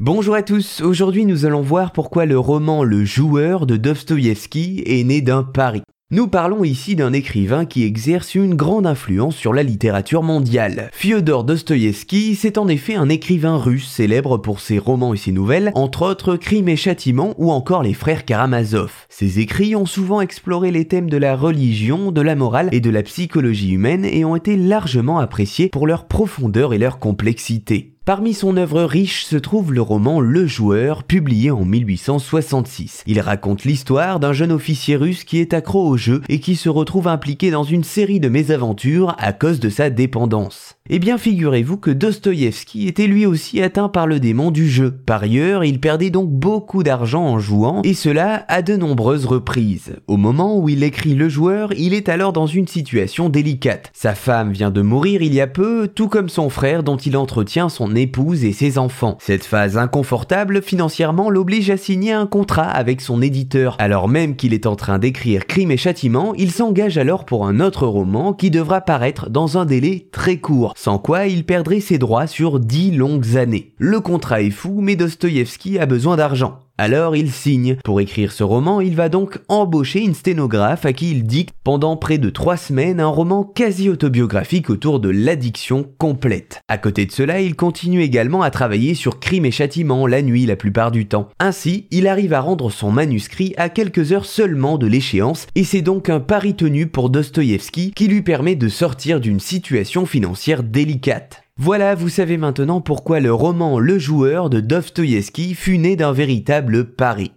Bonjour à tous, aujourd'hui nous allons voir pourquoi le roman Le Joueur de Dostoïevski est né d'un pari. Nous parlons ici d'un écrivain qui exerce une grande influence sur la littérature mondiale. Fyodor Dostoïevski, c'est en effet un écrivain russe célèbre pour ses romans et ses nouvelles, entre autres Crimes et Châtiments ou encore Les Frères Karamazov. Ses écrits ont souvent exploré les thèmes de la religion, de la morale et de la psychologie humaine et ont été largement appréciés pour leur profondeur et leur complexité. Parmi son œuvre riche se trouve le roman Le Joueur, publié en 1866. Il raconte l'histoire d'un jeune officier russe qui est accro au jeu et qui se retrouve impliqué dans une série de mésaventures à cause de sa dépendance. Eh bien, figurez-vous que Dostoïevski était lui aussi atteint par le démon du jeu. Par ailleurs, il perdait donc beaucoup d'argent en jouant, et cela à de nombreuses reprises. Au moment où il écrit Le Joueur, il est alors dans une situation délicate. Sa femme vient de mourir il y a peu, tout comme son frère dont il entretient son épouse et ses enfants. Cette phase inconfortable financièrement l'oblige à signer un contrat avec son éditeur. Alors même qu'il est en train d'écrire Crime et Châtiment, il s'engage alors pour un autre roman qui devra paraître dans un délai très court sans quoi il perdrait ses droits sur dix longues années. Le contrat est fou, mais Dostoïevski a besoin d'argent. Alors il signe. Pour écrire ce roman, il va donc embaucher une sténographe à qui il dicte pendant près de trois semaines un roman quasi autobiographique autour de l'addiction complète. À côté de cela, il continue également à travailler sur Crime et Châtiment la nuit la plupart du temps. Ainsi, il arrive à rendre son manuscrit à quelques heures seulement de l'échéance et c'est donc un pari tenu pour Dostoïevski qui lui permet de sortir d'une situation financière délicate. Voilà, vous savez maintenant pourquoi le roman Le Joueur de Dostoïevski fut né d'un véritable pari.